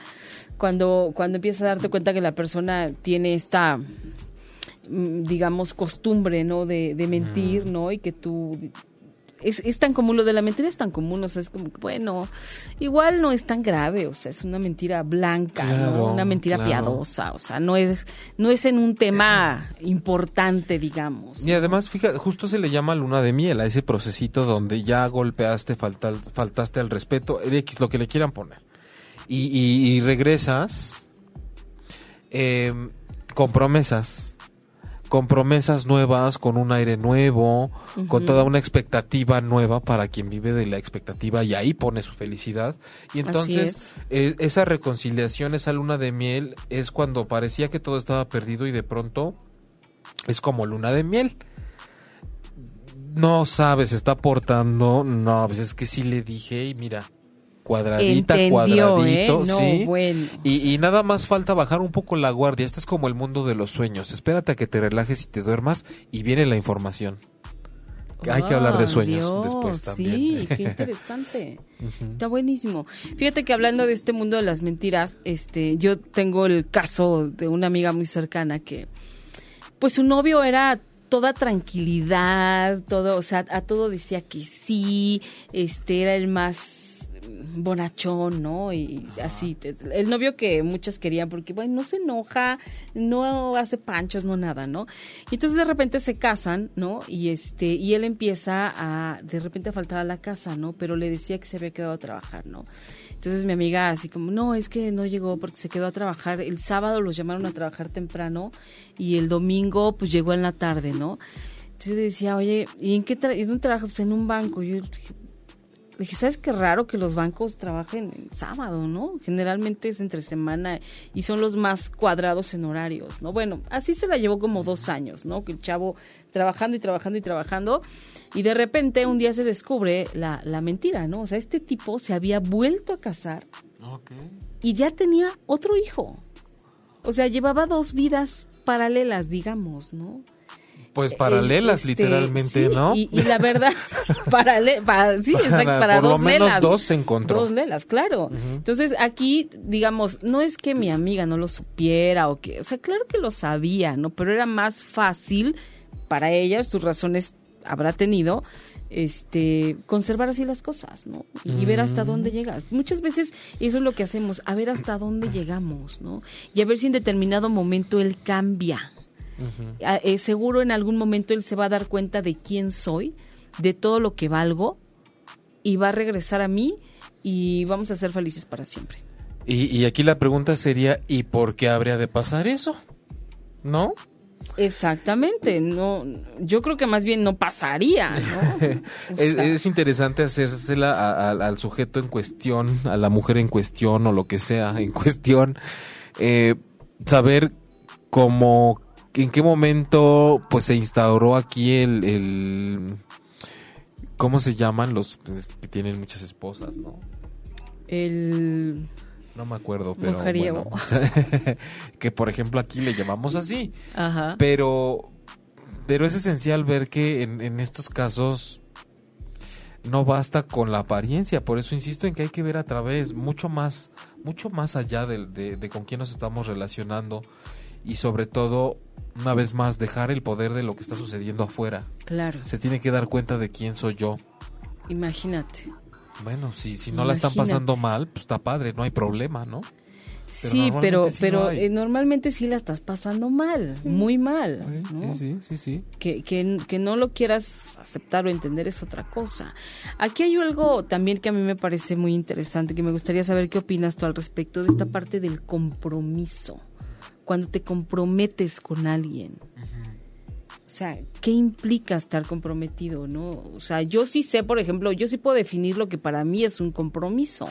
cuando, cuando empiezas a darte cuenta que la persona tiene esta, mm, digamos, costumbre, ¿no? De, de mentir, ¿no? Y que tú... Es, es tan común, lo de la mentira es tan común, o sea, es como, que, bueno, igual no es tan grave, o sea, es una mentira blanca, Claro, ¿no? Una mentira claro. piadosa, o sea, no es, no es en un tema importante, digamos. Y además, fíjate, justo se le llama luna de miel a ese procesito donde ya golpeaste, falta- faltaste al respeto, el X, lo que le quieran poner. Y, y- y regresas eh, con promesas, con promesas nuevas, con un aire nuevo, con toda una expectativa nueva para quien vive de la expectativa y ahí pone su felicidad. Y entonces eh, esa reconciliación, esa luna de miel, es cuando parecía que todo estaba perdido y de pronto es como luna de miel. No sabes, está portando. No, pues es que sí le dije y mira, cuadradita, Entendió, cuadradito, ¿eh? No, sí. bueno. Y, y nada más falta bajar un poco la guardia. Este es como el mundo de los sueños. Espérate a que te relajes y te duermas y viene la información. Hay que hablar de Oh, sueños Dios, después también. Sí, qué interesante. [LAUGHS] Está buenísimo. Fíjate que hablando de este mundo de las mentiras, este, yo tengo el caso de una amiga muy cercana que, pues su novio era toda tranquilidad, todo, o sea, a todo decía que sí, este, era el más bonachón, ¿no? Y así, el novio que muchas querían porque, bueno, no se enoja, no hace panchos, no nada, ¿no? Y entonces de repente se casan, ¿no? Y este, y él empieza a, de repente a faltar a la casa, ¿no? Pero le decía que se había quedado a trabajar, ¿no? Entonces mi amiga así como, no, es que no llegó porque se quedó a trabajar. El sábado los llamaron a trabajar temprano y el domingo pues llegó en la tarde, ¿no? Entonces yo le decía, oye, ¿y en qué dónde trabaja? Pues en un banco. Yo le dije, ¿sabes qué raro que los bancos trabajen en sábado, no? Generalmente es entre semana y son los más cuadrados en horarios, ¿no? Bueno, así se la llevó como dos años, ¿no? Que el chavo trabajando y trabajando y trabajando y de repente un día se descubre la, la mentira, ¿no? O sea, este tipo se había vuelto a casar y ya tenía otro hijo. O sea, llevaba dos vidas paralelas, digamos, ¿no? Pues paralelas, este, literalmente, ¿no? Y, la verdad, [LAUGHS] parale, para, sí, exacto, para por dos lo menos dos se encontró. Dos lelas, claro. Entonces, aquí, digamos, no es que mi amiga no lo supiera o que, o sea, claro que lo sabía, ¿no? Pero era más fácil para ella, sus razones habrá tenido, este conservar así las cosas, ¿no? Y, ver hasta dónde llegas. Muchas veces eso es lo que hacemos, a ver hasta dónde llegamos, ¿no? Y a ver si en determinado momento él cambia. Eh, seguro en algún momento él se va a dar cuenta de quién soy, de todo lo que valgo y va a regresar a mí y vamos a ser felices para siempre. Y, aquí la pregunta sería, ¿y por qué habría de pasar eso? ¿No? Exactamente, no, yo creo que más bien no pasaría, ¿no? [LAUGHS] es, interesante hacérsela al sujeto en cuestión, a la mujer en cuestión o lo que sea en [LAUGHS] cuestión, eh, saber cómo en qué momento pues se instauró aquí el, ¿cómo se llaman los pues, que tienen muchas esposas, no? El no me acuerdo, pero bueno, [LAUGHS] que por ejemplo aquí le llamamos así. Ajá. Pero pero es esencial ver que en, en estos casos no basta con la apariencia, por eso insisto en que hay que ver a través, mucho más, mucho más allá de, de con quién nos estamos relacionando y sobre todo una vez más, dejar el poder de lo que está sucediendo afuera. Claro. Se tiene que dar cuenta de quién soy yo. Imagínate. Bueno, si, si no la están pasando mal, pues está padre, no hay problema, ¿no? sí, pero, pero eh, normalmente sí la estás pasando mal, muy mal. Sí, sí, sí. Que, que, que, no lo quieras aceptar o entender es otra cosa. Aquí hay algo también que a mí me parece muy interesante, que me gustaría saber qué opinas tú al respecto de esta parte del compromiso cuando te comprometes con alguien. O sea, ¿qué implica estar comprometido, no? O sea, yo sí sé, por ejemplo, yo sí puedo definir lo que para mí es un compromiso.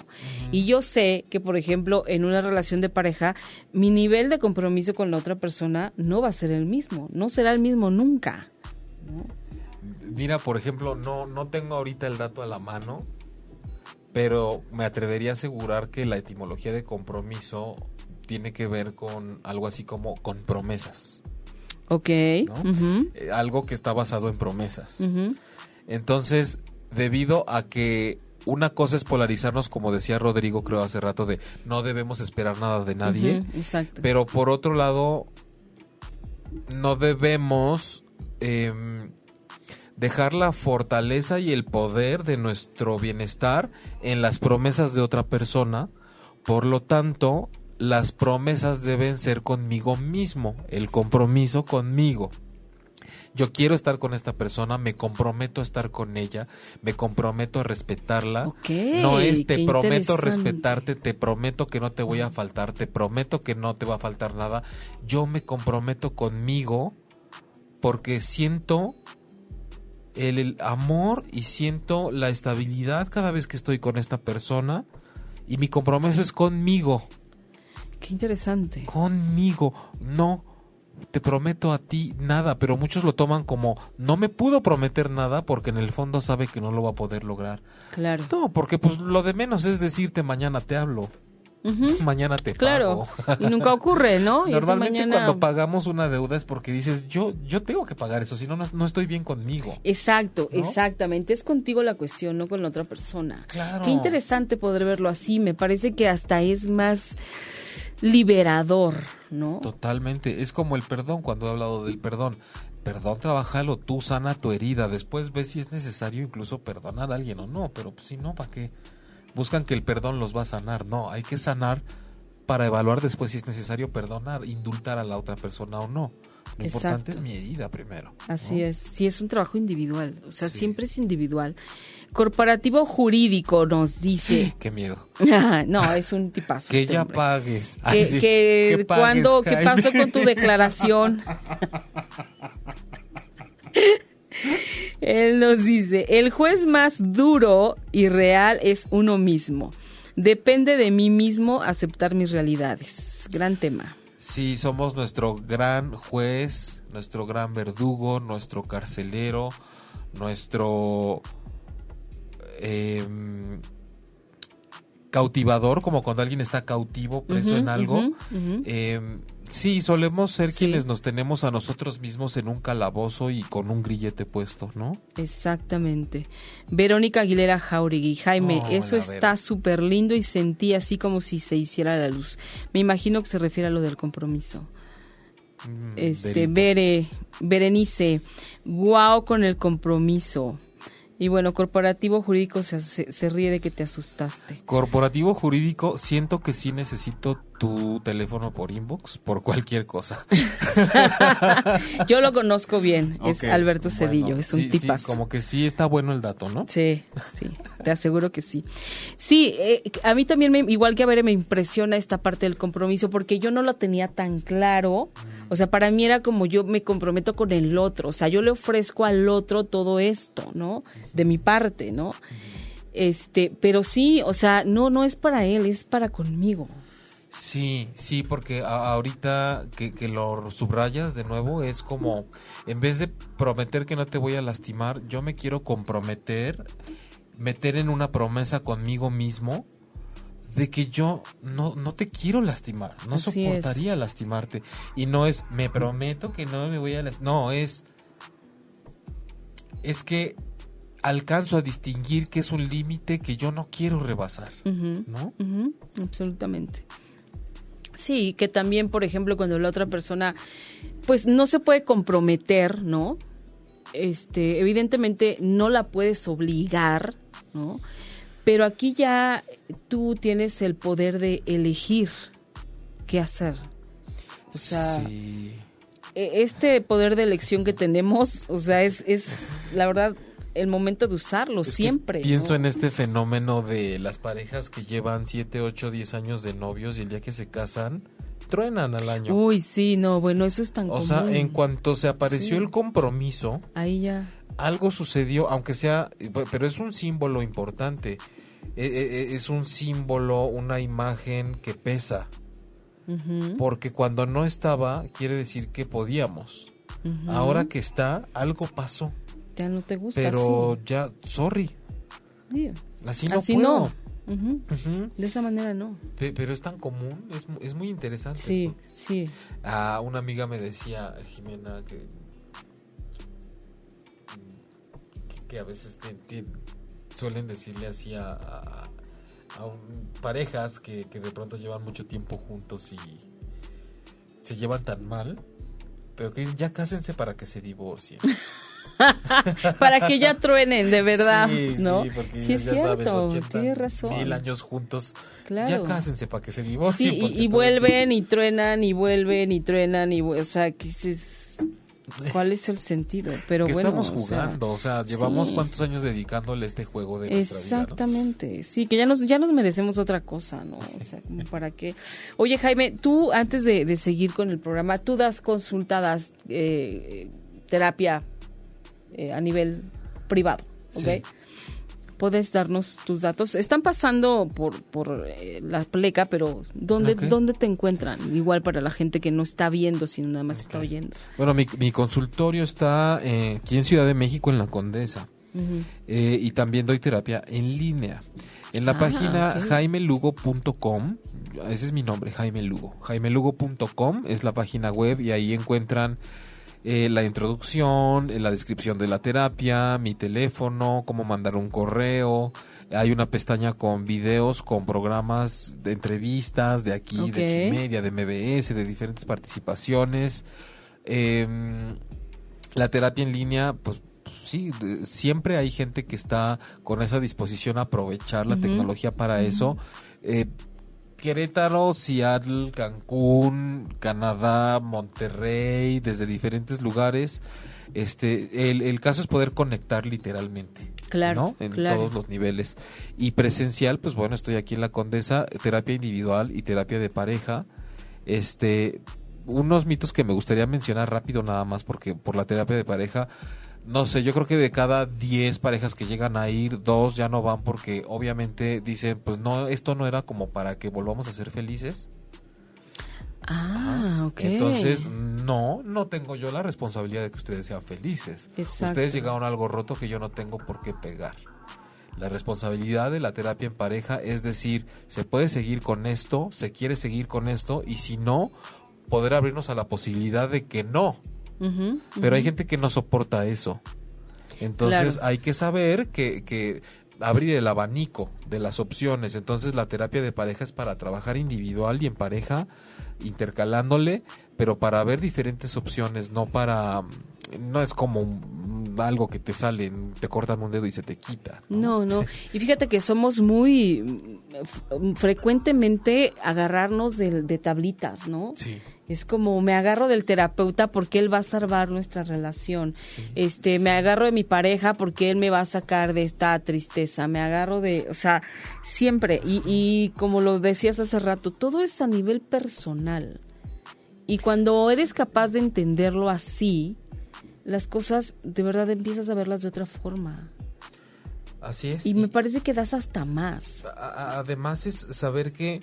Y yo sé que, por ejemplo, en una relación de pareja, mi nivel de compromiso con la otra persona no va a ser el mismo, no será el mismo nunca. Mira, por ejemplo, no, no tengo ahorita el dato a la mano, pero me atrevería a asegurar que la etimología de compromiso tiene que ver con algo así como con promesas. Ok. Eh, algo que está basado en promesas. Entonces, debido a que una cosa es polarizarnos, como decía Rodrigo, creo hace rato, de no debemos esperar nada de nadie. exacto. Pero por otro lado, no debemos em, dejar la fortaleza y el poder de nuestro bienestar en las promesas de otra persona. Por lo tanto, las promesas deben ser conmigo mismo, el compromiso conmigo. Yo quiero estar con esta persona, me comprometo a estar con ella, me comprometo a respetarla. no es te prometo respetarte, te prometo que no te voy a faltar, te prometo que no te va a faltar nada. Yo me comprometo conmigo porque siento el amor y siento la estabilidad cada vez que estoy con esta persona y mi compromiso es conmigo. Qué interesante. Conmigo, no te prometo a ti nada, pero muchos lo toman como no me pudo prometer nada porque en el fondo sabe que no lo va a poder lograr. Claro. No, porque pues lo de menos es decirte mañana te hablo. [LAUGHS] Mañana te claro. y nunca ocurre, ¿no? Normalmente cuando pagamos una deuda es porque dices, yo, yo tengo que pagar eso, si no, no estoy bien conmigo. Exacto, exactamente. Es contigo la cuestión, no con la otra persona. Claro. Qué interesante poder verlo así. Me parece que hasta es más liberador, ¿no? Totalmente. Es como el perdón, cuando he hablado del perdón. Perdón, trabajalo, tú sana tu herida. Después ves si es necesario incluso perdonar a alguien o no, pero pues, si no, ¿para qué? buscan que el perdón los va a sanar. No, hay que sanar para evaluar después si es necesario perdonar, indultar a la otra persona o no. Lo importante es mi herida primero. Así es, sí, es un trabajo individual, o sea, siempre es individual. Corporativo jurídico nos dice. Qué miedo. no, es un tipazo. Que este ya pagues. Que, que, cuando, ¿qué pasó con tu declaración? Él nos dice, el juez más duro y real es uno mismo. Depende de mí mismo aceptar mis realidades. Gran tema. Sí, somos nuestro gran juez, nuestro gran verdugo, nuestro carcelero, nuestro em, cautivador, como cuando alguien está cautivo, preso en algo. Em, sí, solemos ser quienes nos tenemos a nosotros mismos en un calabozo y con un grillete puesto, ¿no? Exactamente. Verónica Aguilera Jauregui. Jaime, eso está súper lindo y sentí así como si se hiciera la luz. Me imagino que se refiere a lo del compromiso. Mm, este, Bere, Berenice, guau con el compromiso. Y bueno, corporativo jurídico se, se, ríe de que te asustaste. Corporativo jurídico, siento que sí necesito tu teléfono por inbox, por cualquier cosa. [LAUGHS] Yo lo conozco bien, es Alberto Cedillo, es un tipazo. como que sí está bueno el dato, ¿no? Sí, sí, te aseguro que sí. Sí, eh, a mí también, me, igual que a ver, me impresiona esta parte del compromiso, porque yo no lo tenía tan claro. O sea, para mí era como yo me comprometo con el otro, o sea, yo le ofrezco al otro todo esto, ¿no? De mi parte, ¿no? Este, pero sí, o sea, no, no es para él, es para conmigo. Sí, sí, porque ahorita que, que, lo subrayas de nuevo es como, en vez de prometer que no te voy a lastimar, yo me quiero comprometer, meter en una promesa conmigo mismo de que yo no, no te quiero lastimar, no soportaría lastimarte. Y no es, me prometo que no me voy a lastimar, no, es, es que alcanzo a distinguir que es un límite que yo no quiero rebasar, ¿no? Absolutamente. Sí, que también, por ejemplo, cuando la otra persona, pues no se puede comprometer, ¿no? Este, evidentemente no la puedes obligar, ¿no? Pero aquí ya tú tienes el poder de elegir qué hacer. O sea, e, este poder de elección que tenemos, o sea, es, es la verdad el momento de usarlo siempre. Pienso en este fenómeno de las parejas que llevan 7, 8, 10 años de novios y el día que se casan, truenan al año. Uy, sí, no, bueno, eso es tan O sea, en cuanto se apareció el compromiso, ahí ya algo sucedió, aunque sea, pero es un símbolo importante. E, e, e, es un símbolo, una imagen que pesa. Porque cuando no estaba, quiere decir que podíamos. Ahora que está, algo pasó. Ya no te gusta. Pero ya, sorry. Así no puedo. De esa manera no. Pero es tan común, es, es muy interesante. Sí, sí. A una amiga me decía, Jimena, que, que a veces te, suelen decirle así a, a, parejas que, de pronto llevan mucho tiempo juntos y se llevan tan mal, pero que dicen ya cásense para que se divorcien. [LAUGHS] [LAUGHS] para que ya truenen, de verdad, ¿no? Sí, porque es cierto, tienes razón. Mil años juntos, ya cásense para que se divorcien. Sí, y, vuelven y truenan y vuelven y truenan y, o sea, que es ¿Cuál es el sentido? Pero que bueno, estamos jugando, o sea, llevamos cuántos años dedicándole este juego de Exactamente, sí, que ya nos ya nos merecemos otra cosa, ¿no? O sea, como [LAUGHS] para qué. Oye, Jaime, tú antes de, seguir con el programa, tú das consultadas eh, terapia eh, a nivel privado, ¿ok? puedes darnos tus datos. Están pasando por, por eh, la pleca, pero ¿dónde, ¿dónde te encuentran? Igual para la gente que no está viendo, sino nada más está oyendo. Bueno, mi, mi consultorio está eh, aquí en Ciudad de México, en La Condesa. Y también doy terapia en línea. En la ah, página jaimelugo.com, ese es mi nombre, Jaime Lugo. jaimelugo.com es la página web y ahí encuentran eh, la introducción, eh, la descripción de la terapia, mi teléfono, cómo mandar un correo. Hay una pestaña con videos, con programas de entrevistas de aquí, de Media, de MBS, de diferentes participaciones. Em, la terapia en línea, pues sí, siempre hay gente que está con esa disposición a aprovechar la tecnología para eso. Eh, Querétaro, Seattle, Cancún, Canadá, Monterrey, desde diferentes lugares. Este, el, el caso es poder conectar literalmente. Claro, ¿no? En claro. todos los niveles. Y presencial, pues bueno, estoy aquí en la Condesa, terapia individual y terapia de pareja. Este, unos mitos que me gustaría mencionar rápido nada más, porque por la terapia de pareja, no sé, yo creo que de cada 10 parejas que llegan a ir, dos ya no van porque obviamente dicen, pues no, esto no era como para que volvamos a ser felices. Ah, ok. Entonces, no, no tengo yo la responsabilidad de que ustedes sean felices. Exacto. Ustedes llegaron a algo roto que yo no tengo por qué pegar. La responsabilidad de la terapia en pareja es decir, se puede seguir con esto, se quiere seguir con esto, y si no, poder abrirnos a la posibilidad de que no. Pero hay gente que no soporta eso. Entonces Claro. hay que saber que, que abrir el abanico de las opciones. Entonces la terapia de pareja es para trabajar individual y en pareja, intercalándole, pero para ver diferentes opciones, no para... No es como algo que te sale, te cortan un dedo y se te quita. No, no. [LAUGHS] Y fíjate que somos muy mm, f- frecuentemente agarrarnos de, de tablitas, ¿no? Sí. Es como me agarro del terapeuta porque él va a salvar nuestra relación. Este, me agarro de mi pareja porque él me va a sacar de esta tristeza. Me agarro de, o sea, siempre y, y como lo decías hace rato, todo es a nivel personal. Y cuando eres capaz de entenderlo así, las cosas de verdad empiezas a verlas de otra forma. Así es. Y Y- me parece que das hasta más. además es saber que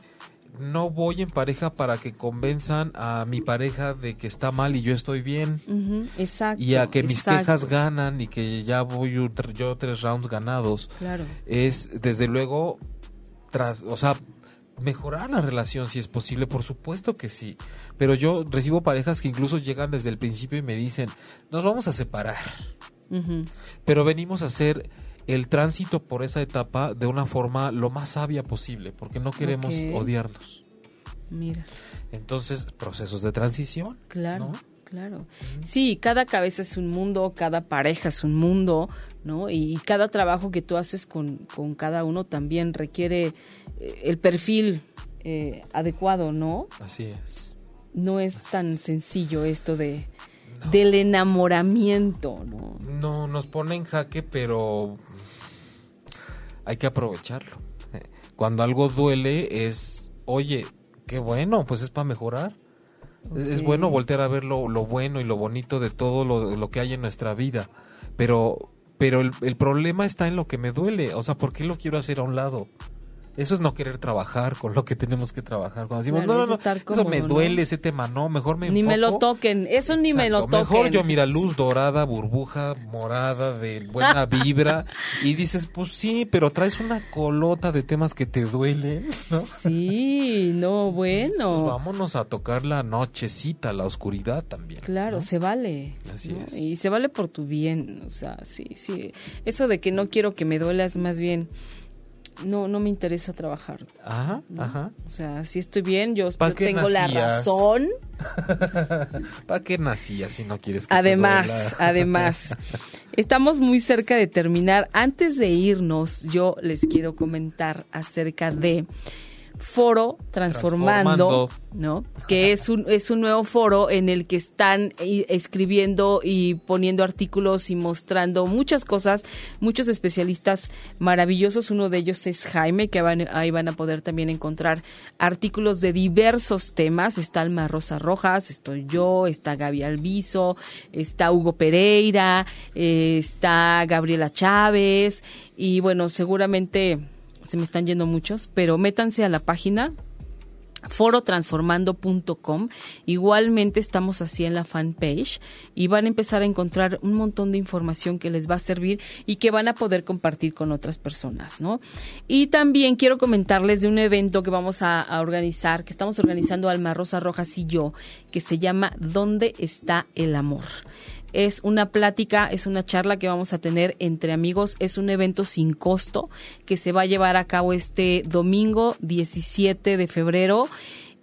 no voy en pareja para que convenzan a mi pareja de que está mal y yo estoy bien. Exacto. y a que mis exacto. quejas ganan y que ya voy yo, tr- yo tres rounds ganados Claro. es desde luego tras o sea mejorar la relación si es posible por supuesto que sí pero yo recibo parejas que incluso llegan desde el principio y me dicen nos vamos a separar pero venimos a hacer el tránsito por esa etapa de una forma lo más sabia posible porque no queremos odiarnos Mira. entonces procesos de transición Claro, ¿no? claro. Sí, cada cabeza es un mundo, cada pareja es un mundo, ¿no? Y, cada trabajo que tú haces con, con cada uno también requiere eh, el perfil eh, adecuado, ¿no? así es No es tan sencillo esto de del enamoramiento, ¿no? No, nos pone en jaque, pero hay que aprovecharlo. Cuando algo duele es, oye, qué bueno, pues es para mejorar. Es- bueno voltear a ver lo, lo bueno y lo bonito de todo lo, lo que hay en nuestra vida. Pero, pero el, el problema está en lo que me duele. O sea, ¿por qué lo quiero hacer a un lado? Eso es no querer trabajar con lo que tenemos que trabajar. Cuando decimos, Claro, no, no, no, eso me ¿no? duele, ese tema no, mejor me Ni me lo enfoco toquen, eso ni me lo toquen. Mejor yo mira luz dorada, burbuja morada de buena [LAUGHS] vibra y dices, pues sí, pero traes una colota de temas que te duelen, ¿no? Sí, no, [LAUGHS] Pues bueno. vámonos a tocar la nochecita, la oscuridad también. Claro, ¿no? se vale. Así es. Y se vale por tu bien, o sea, sí, sí. Eso de que no quiero que me duela es más bien, no, no me interesa trabajar. Ajá, ajá. O sea, si estoy bien, yo, ¿Pa' yo tengo la nacías? razón. [LAUGHS] ¿Para qué nacías si no quieres que te Además, duela? [LAUGHS] además, estamos muy cerca de terminar. Antes de irnos, yo les quiero comentar acerca de Foro Transformando, Transformando. ¿no? Que es un es un nuevo foro en el que están escribiendo y poniendo artículos y mostrando muchas cosas, muchos especialistas maravillosos. Uno de ellos es Jaime, que van, ahí van a poder también encontrar artículos de diversos temas. Está Alma Rosa Rojas, estoy yo, está Gaby Alviso, está Hugo Pereira, eh, está Gabriela Chávez y bueno, seguramente se me están yendo muchos, pero métanse a la página forotransformando.com. Igualmente estamos así en la fanpage y van a empezar a encontrar un montón de información que les va a servir y que van a poder compartir con otras personas, ¿no? Y también quiero comentarles de un evento que vamos a, a organizar, que estamos organizando Alma Rosa Rojas y yo, que se llama ¿Dónde está el amor? Es una plática, es una charla que vamos a tener entre amigos, es un evento sin costo que se va a llevar a cabo este domingo 17 de febrero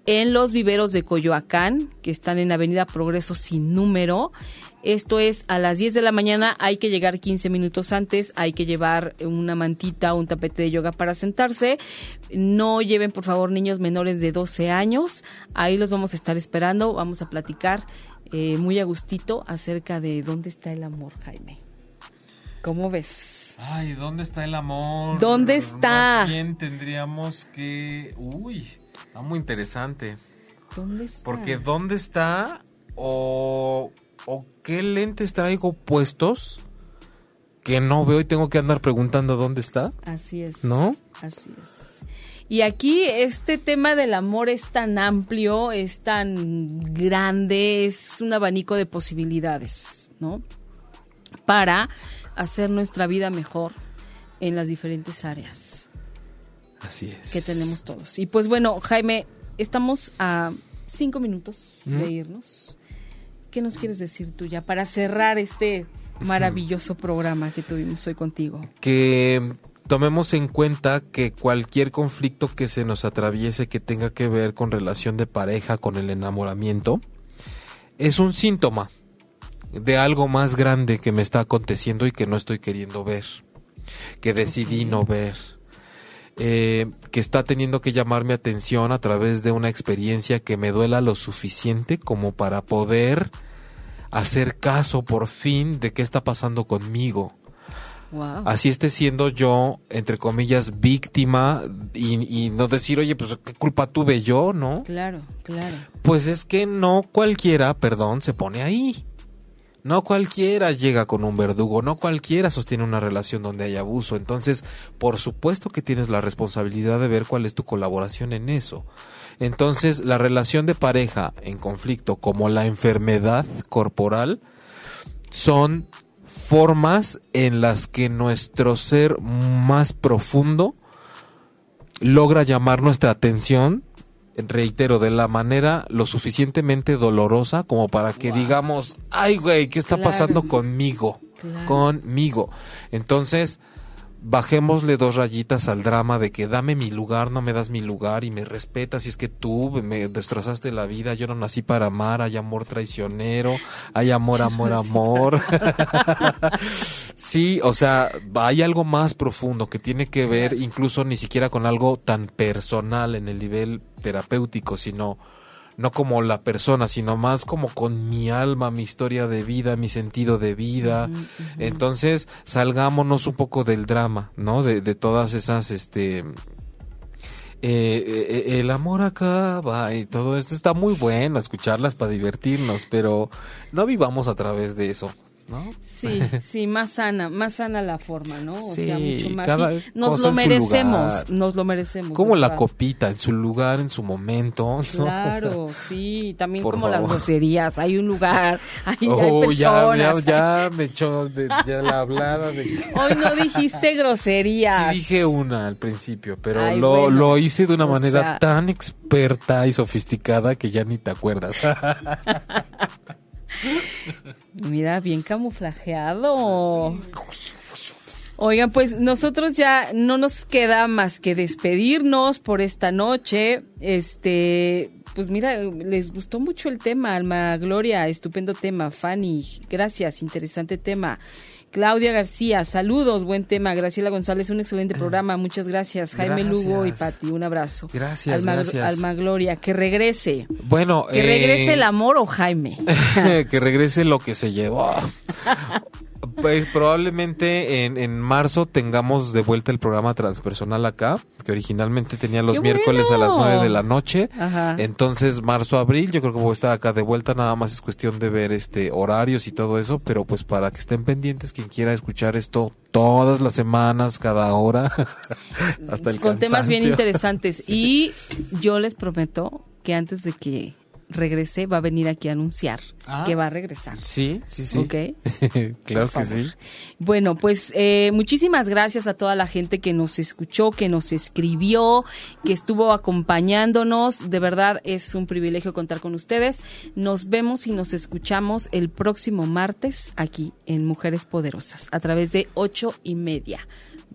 en los viveros de Coyoacán, que están en Avenida Progreso sin número. Esto es a las 10 de la mañana, hay que llegar 15 minutos antes, hay que llevar una mantita, un tapete de yoga para sentarse. No lleven, por favor, niños menores de 12 años. Ahí los vamos a estar esperando, vamos a platicar eh, muy a gustito acerca de dónde está el amor, Jaime. ¿Cómo ves? Ay, ¿dónde está el amor? ¿Dónde está? Más bien tendríamos que... Uy, está muy interesante. ¿Dónde está? Porque ¿dónde está o, o qué lentes traigo puestos que no veo y tengo que andar preguntando dónde está? Así es. ¿No? Así es. Y aquí este tema del amor es tan amplio, es tan grande, es un abanico de posibilidades, ¿no? Para hacer nuestra vida mejor en las diferentes áreas Así es. que tenemos todos. Y pues bueno, Jaime, estamos a cinco minutos Mm. de irnos. ¿Qué nos quieres decir tú ya para cerrar este maravilloso programa que tuvimos hoy contigo? que tomemos en cuenta que cualquier conflicto que se nos atraviese que tenga que ver con relación de pareja, con el enamoramiento, es un síntoma de algo más grande que me está aconteciendo y que no estoy queriendo ver, que decidí no ver, eh, que está teniendo que llamar mi atención a través de una experiencia que me duela lo suficiente como para poder hacer caso por fin de qué está pasando conmigo Wow. así esté siendo yo, entre comillas, víctima y, y no decir, oye, pues qué culpa tuve yo, ¿no? Claro, claro. Pues es que no cualquiera, perdón, se pone ahí. No cualquiera llega con un verdugo, no cualquiera sostiene una relación donde hay abuso. Entonces, por supuesto que tienes la responsabilidad de ver cuál es tu colaboración en eso. Entonces, la relación de pareja en conflicto, como la enfermedad corporal, son formas en las que nuestro ser más profundo logra llamar nuestra atención, reitero, de la manera lo suficientemente dolorosa como para que Wow. digamos, ay güey, ¿qué está Claro. pasando conmigo? Claro. Conmigo. Entonces, bajémosle dos rayitas al drama de que dame mi lugar, no me das mi lugar y me respetas. Y es que tú me destrozaste la vida, yo no nací para amar, hay amor traicionero, hay amor, [LAUGHS] amor, amor. [LAUGHS] sí, o sea, hay algo más profundo que tiene que ver incluso ni siquiera con algo tan personal en el nivel terapéutico, sino no como la persona, sino más como con mi alma, mi historia de vida, mi sentido de vida. Entonces, salgámonos un poco del drama, ¿no? De, de todas esas, este... eh, eh, el amor acaba y todo esto está muy bueno escucharlas para divertirnos, pero no vivamos a través de eso, ¿no? Sí, [LAUGHS] sí, más sana, más sana la forma, ¿no? O sea, Sí, mucho más. cada sí, nos cosa lo merecemos, nos lo merecemos. Como la copita, en su lugar, en su momento. ¿no? Claro, sí, también como las favor. groserías, hay un lugar, [LAUGHS] hay, hay Oh, ya, personas. ya, ya me echó de, ya la hablada de [LAUGHS] Hoy no dijiste groserías. Sí dije una al principio, pero Ay, lo, bueno. lo hice de una O manera sea- tan experta y sofisticada que ya ni te acuerdas. Mira, bien camuflajeado. Oigan, pues nosotros ya no nos queda más que despedirnos por esta noche. Este, pues mira, les gustó mucho el tema, Alma Gloria, estupendo tema. Fanny, gracias, interesante tema. Claudia García, saludos, buen tema. Graciela González, un excelente programa, muchas gracias. Jaime Gracias. Lugo y Pati, un abrazo. Gracias, Alma, gracias. Alma Gloria, que regrese. bueno, Que eh, regrese el amor o Jaime. [LAUGHS] que regrese lo que se llevó. [LAUGHS] Pues probablemente en, en marzo tengamos de vuelta el programa transpersonal acá, que originalmente tenía los ¡Qué miércoles a las bueno! 9 de la noche. Ajá. Entonces, marzo, abril, yo creo que voy a estar acá de vuelta, nada más es cuestión de ver este horarios y todo eso, pero pues para que estén pendientes quien quiera escuchar esto todas las semanas, cada hora, [LAUGHS] hasta el con temas bien interesantes. [LAUGHS] Y yo les prometo que antes de que regrese va a venir aquí a anunciar Ah. que va a regresar. Sí, sí, sí. ¿Ok? [LAUGHS] claro que sí. Bueno, pues eh, muchísimas gracias a toda la gente que nos escuchó, que nos escribió, que estuvo acompañándonos. De verdad es un privilegio contar con ustedes. Nos vemos y nos escuchamos el próximo martes aquí en Mujeres Poderosas a través de ocho y media.